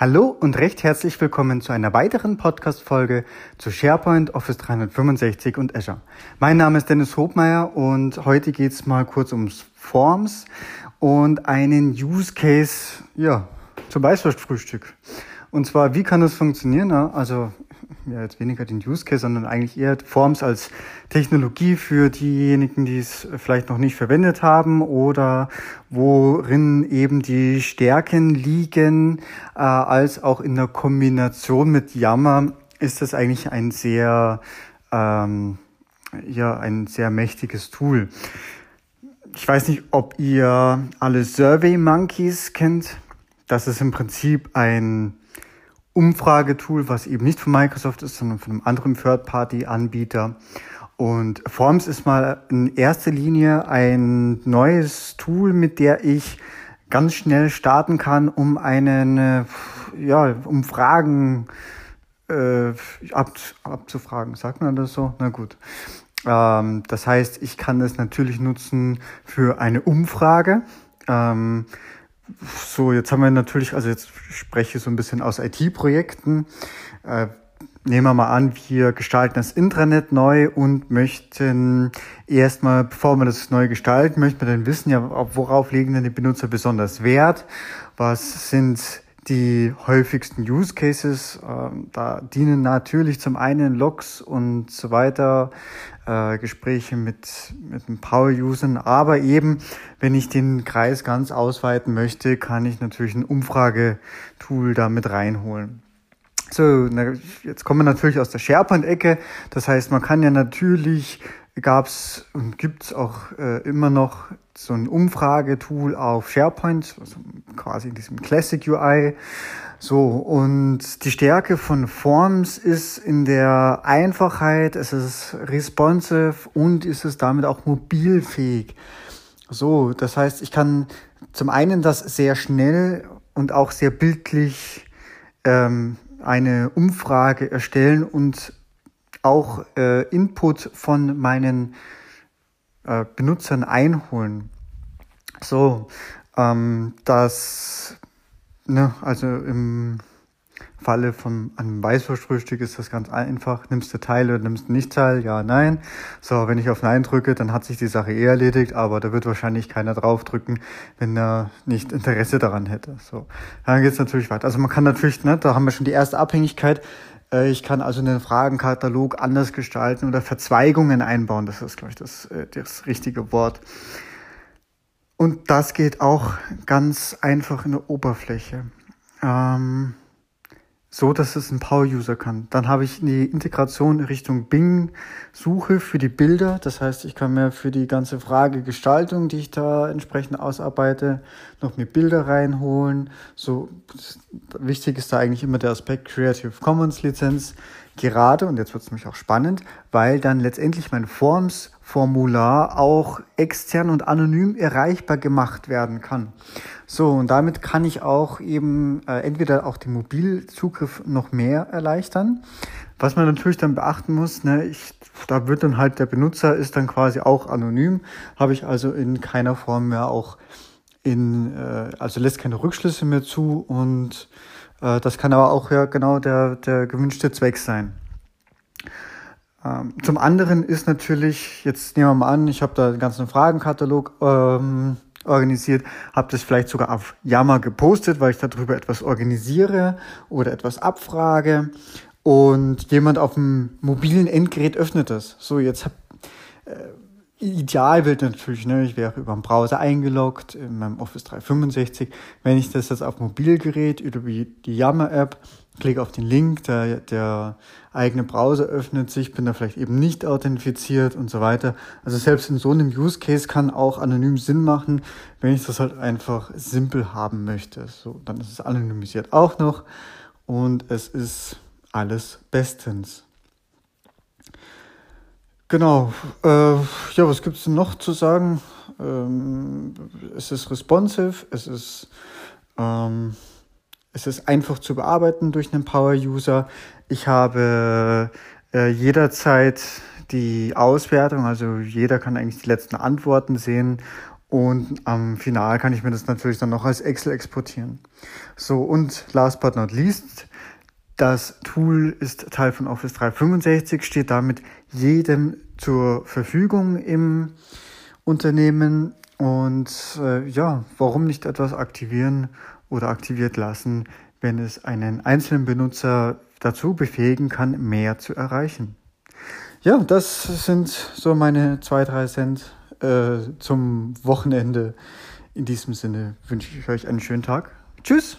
Hallo und recht herzlich willkommen zu einer weiteren Podcast-Folge zu SharePoint, Office 365 und Azure. Mein Name ist Dennis Hobmeier und heute geht's mal kurz ums Forms und einen Use Case, ja, zum Weißwurstfrühstück. Und zwar, wie kann das funktionieren? Also ja, jetzt weniger den Use Case, sondern eigentlich eher Forms als Technologie für diejenigen, die es vielleicht noch nicht verwendet haben oder worin eben die Stärken liegen, äh, als auch in der Kombination mit Yammer ist das eigentlich ein sehr, ähm, ja, ein sehr mächtiges Tool. Ich weiß nicht, ob ihr alle Survey Monkeys kennt. Das ist im Prinzip ein Umfragetool, was eben nicht von Microsoft ist, sondern von einem anderen Third-Party-Anbieter. Und Forms ist mal in erster Linie ein neues Tool, mit der ich ganz schnell starten kann, um einen, äh, ja, um Fragen äh, ab, abzufragen. Sagt man das so? Na gut. Ähm, das heißt, ich kann es natürlich nutzen für eine Umfrage. Ähm, so, jetzt haben wir natürlich, also jetzt spreche ich so ein bisschen aus IT-Projekten. Äh, nehmen wir mal an, wir gestalten das Intranet neu und möchten erstmal, bevor wir das neu gestalten, möchten wir dann wissen, ja, worauf legen denn die Benutzer besonders Wert? Was sind die häufigsten Use Cases. Ähm, da dienen natürlich zum einen Logs und so weiter, äh, Gespräche mit, mit den Power-Usern, aber eben, wenn ich den Kreis ganz ausweiten möchte, kann ich natürlich ein Umfragetool da mit reinholen. So, jetzt kommen wir natürlich aus der SharePoint-Ecke. Das heißt, man kann ja natürlich, gab's und gibt's auch äh, immer noch so ein Umfragetool auf SharePoint, also quasi in diesem Classic UI. So, und die Stärke von Forms ist in der Einfachheit, es ist responsive und ist es damit auch mobilfähig. So, das heißt, ich kann zum einen das sehr schnell und auch sehr bildlich ähm, eine Umfrage erstellen und auch äh, Input von meinen äh, Benutzern einholen. So, ähm, das, ne, also im Falle von einem Weißwurstfrühstück ist das ganz einfach. Nimmst du teil oder nimmst du nicht teil? Ja, nein. So, wenn ich auf Nein drücke, dann hat sich die Sache eh erledigt, aber da wird wahrscheinlich keiner draufdrücken, wenn er nicht Interesse daran hätte. So, dann geht's natürlich weiter. Also man kann natürlich, ne, da haben wir schon die erste Abhängigkeit. Äh, ich kann also einen Fragenkatalog anders gestalten oder Verzweigungen einbauen. Das ist, glaube ich, das, äh, das richtige Wort. Und das geht auch ganz einfach in der Oberfläche. Ähm, so, dass es ein Power-User kann. Dann habe ich die Integration Richtung Bing-Suche für die Bilder. Das heißt, ich kann mir für die ganze Frage Gestaltung, die ich da entsprechend ausarbeite, noch mir Bilder reinholen. So, wichtig ist da eigentlich immer der Aspekt Creative Commons Lizenz. Gerade, und jetzt wird es nämlich auch spannend, weil dann letztendlich mein Forms Formular auch extern und anonym erreichbar gemacht werden kann. So, und damit kann ich auch eben äh, entweder auch den Mobilzugriff noch mehr erleichtern. Was man natürlich dann beachten muss, ne, ich, da wird dann halt der Benutzer ist dann quasi auch anonym, habe ich also in keiner Form mehr auch in, äh, also lässt keine Rückschlüsse mehr zu und das kann aber auch ja genau der, der gewünschte Zweck sein. Ähm, zum anderen ist natürlich, jetzt nehmen wir mal an, ich habe da den ganzen Fragenkatalog ähm, organisiert, habe das vielleicht sogar auf Yammer gepostet, weil ich darüber etwas organisiere oder etwas abfrage und jemand auf dem mobilen Endgerät öffnet das. So, jetzt hab, äh, ideal wird natürlich, ne, ich wäre über den Browser eingeloggt in meinem Office 365. Wenn ich das jetzt auf Mobilgerät über die Yammer-App klicke auf den Link, der, der eigene Browser öffnet sich, bin da vielleicht eben nicht authentifiziert und so weiter. Also selbst in so einem Use Case kann auch anonym Sinn machen, wenn ich das halt einfach simpel haben möchte. So, dann ist es anonymisiert auch noch und es ist alles bestens. Genau. Äh, ja, was gibt's denn noch zu sagen? Ähm, es ist responsive, es ist ähm, es ist einfach zu bearbeiten durch einen Power-User. Ich habe äh, jederzeit die Auswertung, also jeder kann eigentlich die letzten Antworten sehen Und am Final kann ich mir das natürlich dann noch als Excel exportieren. So, und last but not least, das Tool ist Teil von Office 365, steht damit jedem zur Verfügung im Unternehmen. Und äh, ja, warum nicht etwas aktivieren oder aktiviert lassen, wenn es einen einzelnen Benutzer dazu befähigen kann, mehr zu erreichen? Ja, das sind so meine zwei, drei Cent äh, zum Wochenende. In diesem Sinne wünsche ich euch einen schönen Tag. Tschüss!